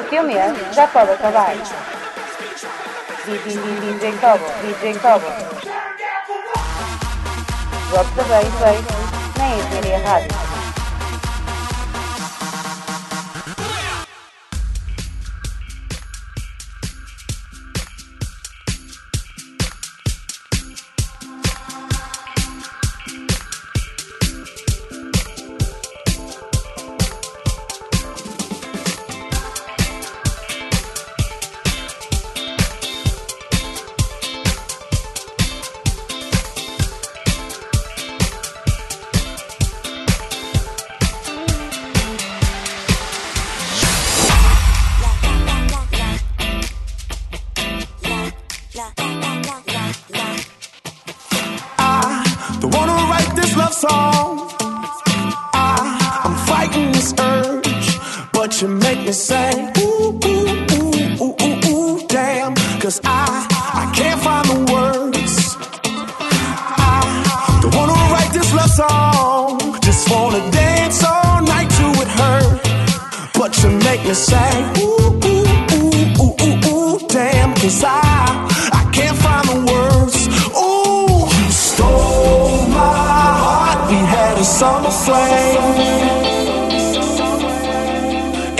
O teu mês já pode acabar. DJ Cobo, DJ Cobo. The bass, bass, na Engenharia Rádio.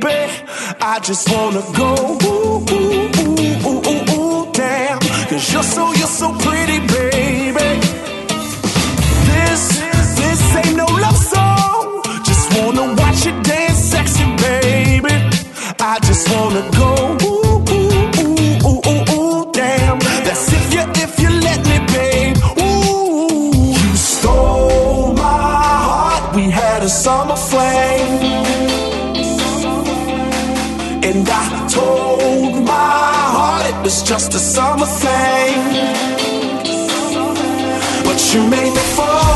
baby. I just wanna go ooh, ooh, ooh, ooh, ooh, ooh, damn. Cause you're so, you're so pretty, baby. summer thing But you made me fall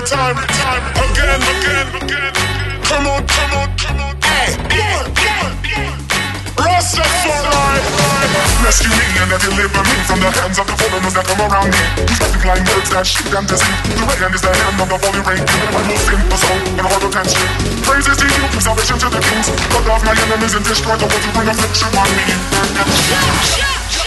Every time, time, again, again, again. Come on, come on, come on. Hey, Rastafari. Rescue me and deliver me from the hands of the foreigners that come around me. Who try to climb words that shoot to see. The right hand is the hand of the holy rain. I will sing the song in horrible tension. Praises to you, give salvation to the kings. Cut off my enemies and destroy the ones who bring affliction on me. your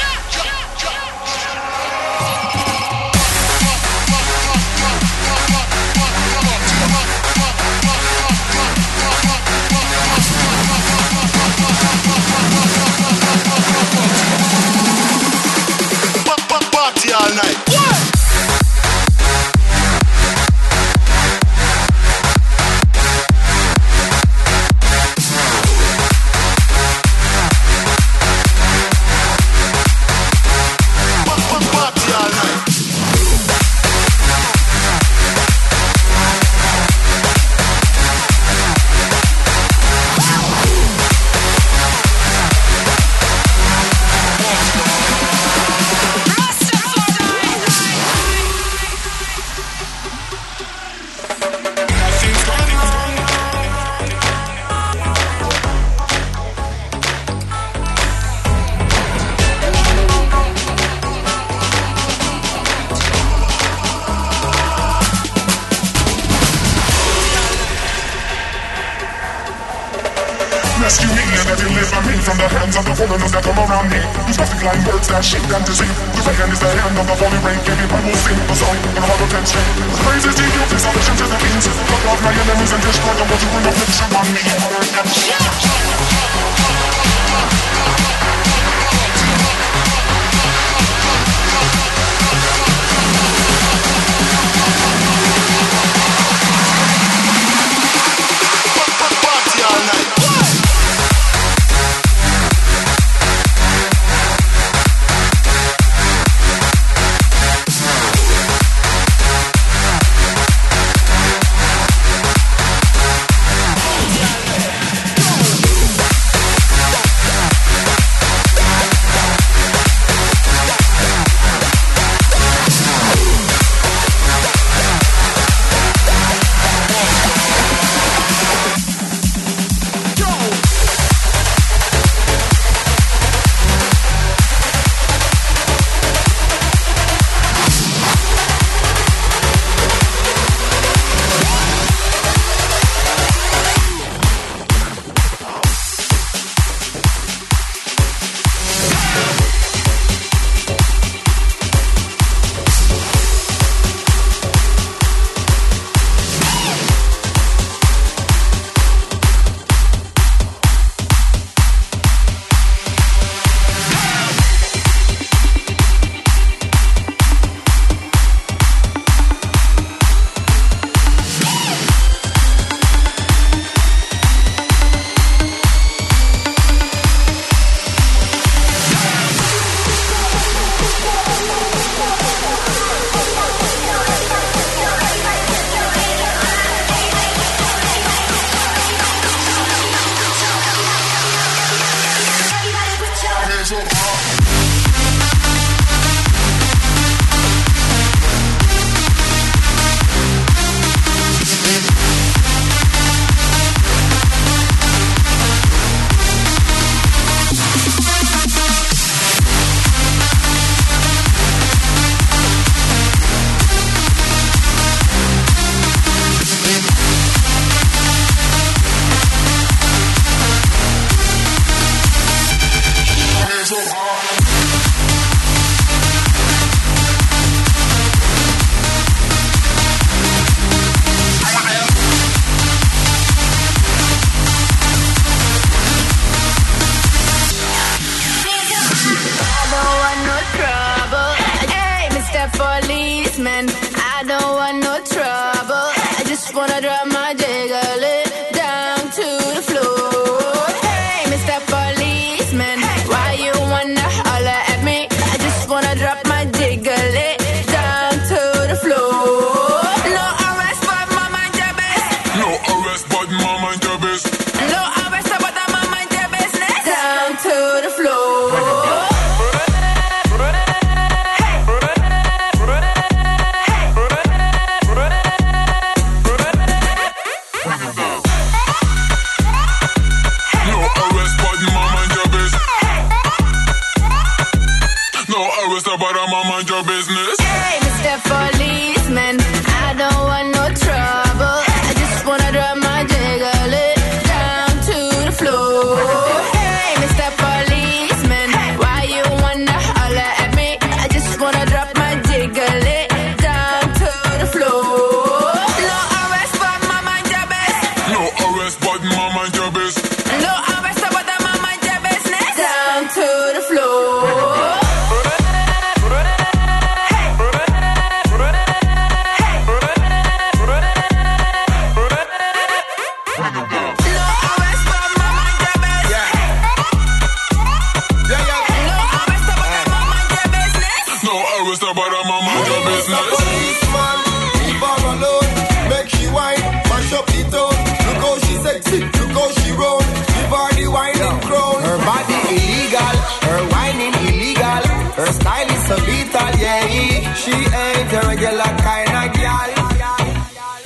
No arrest, but my mind your Mr. business. Policeman, leave her alone. Make she whine, mash up the town. Look how she sexy, look how she roll. Give her the whining crown. Her body illegal, her whining illegal. Her style is so lethal, yeah. She ain't a regular kind of gal.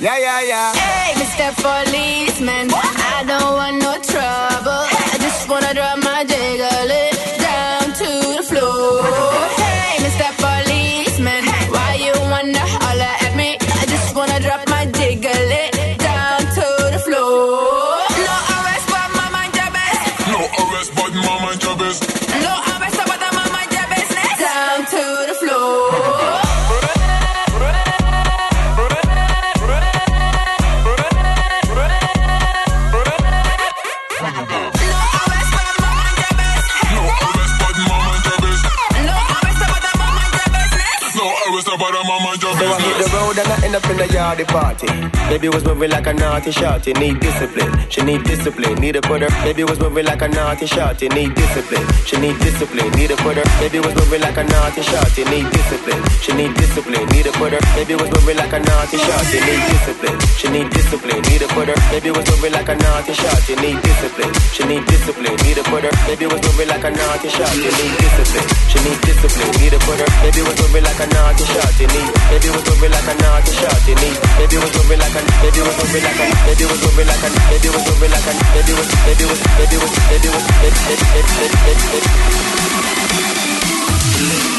Yeah, yeah, yeah. Hey, Mr. Policeman, my mind So I hit the road and I end up in the yardy party. Baby was moving like a naughty shorty, need discipline. She need discipline, need to put her. Baby was moving like a naughty shorty, need discipline. She need discipline, need to put her. Baby was moving like a naughty shorty, need discipline. She need discipline, need to put her. Baby was moving like a naughty shorty, need discipline. She need discipline, need to put her. Baby was moving like a naughty shorty, need discipline. She need discipline, need to put her. Baby was moving like a naughty shorty, need discipline. She need discipline, need to put her. Baby was moving like a naughty shorty, Baby was moving like a naughty shorty. Baby was moving like a. Baby was moving like a. Baby was moving like a. Baby was moving like a. Baby was. Baby was. Baby was. Baby was. Baby was. Baby was. Baby was. How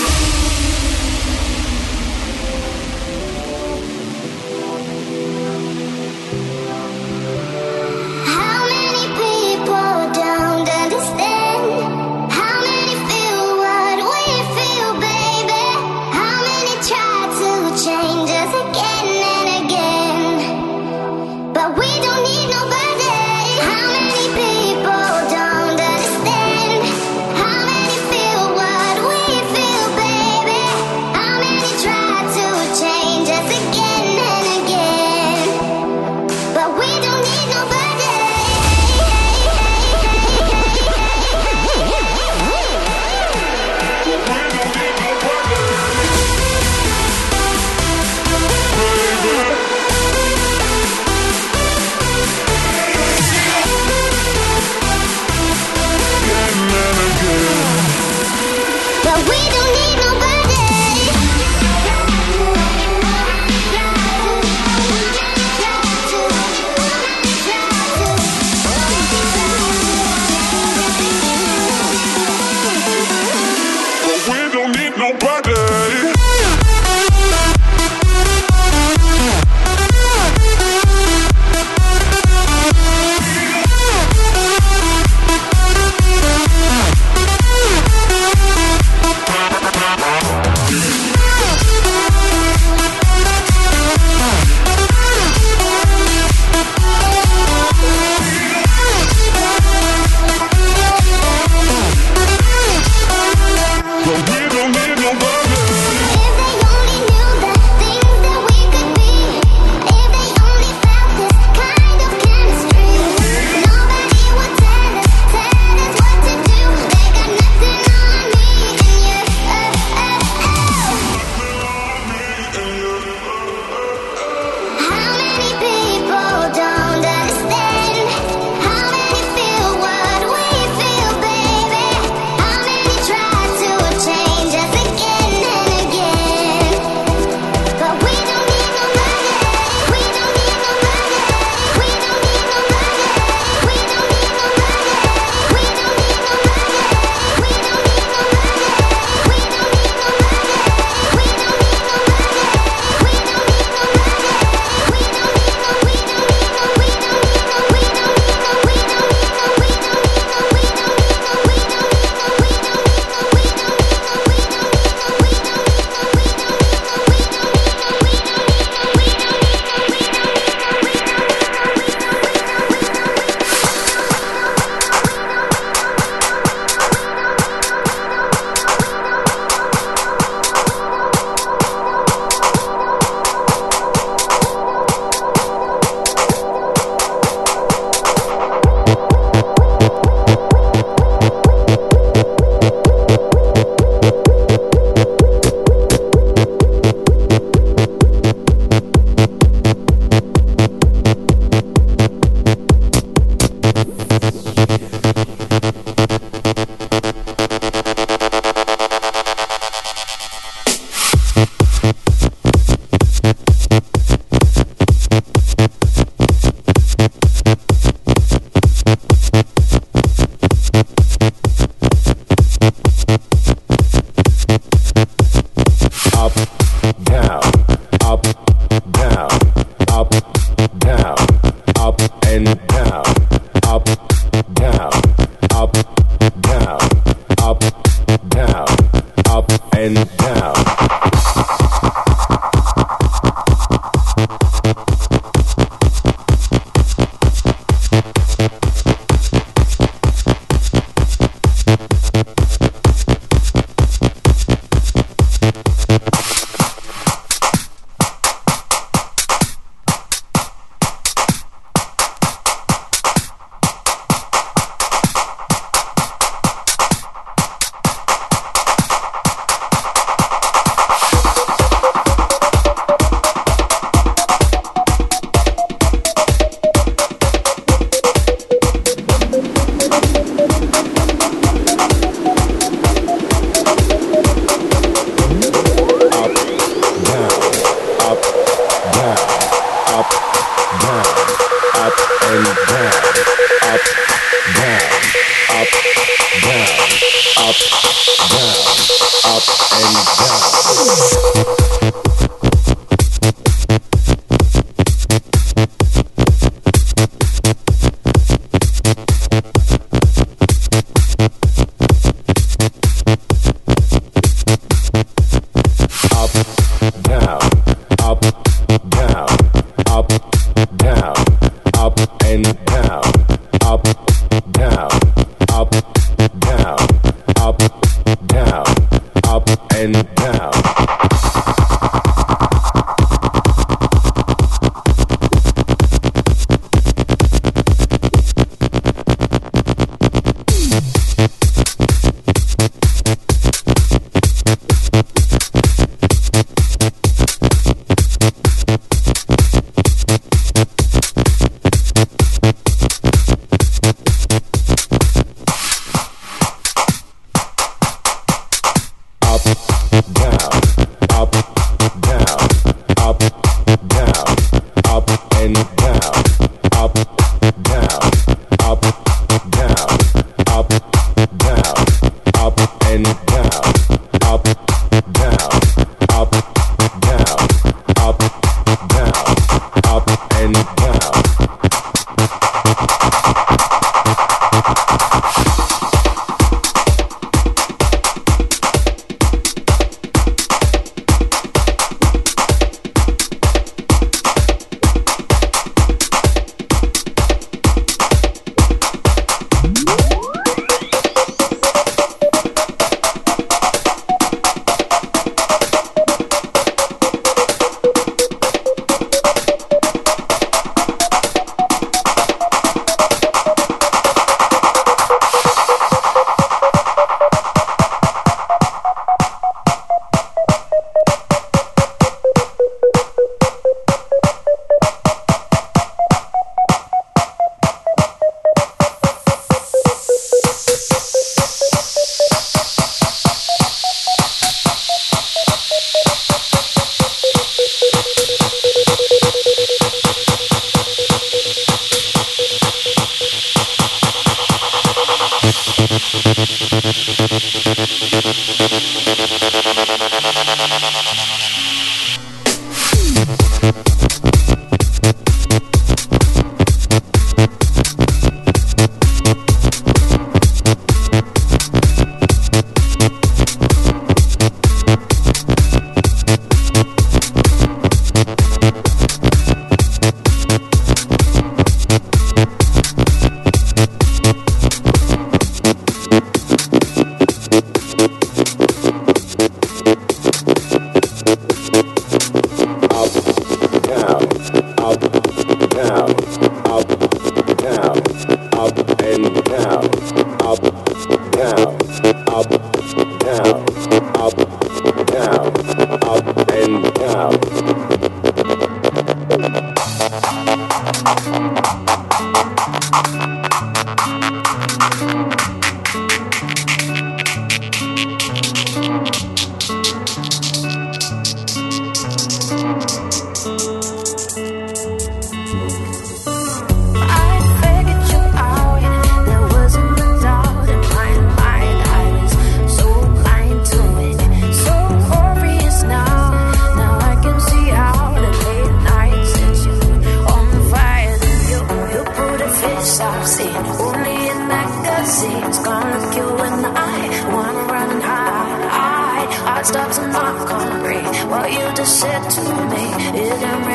I start to not comprehend what you just said to me. It didn't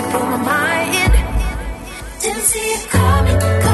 my head. Didn't see it coming.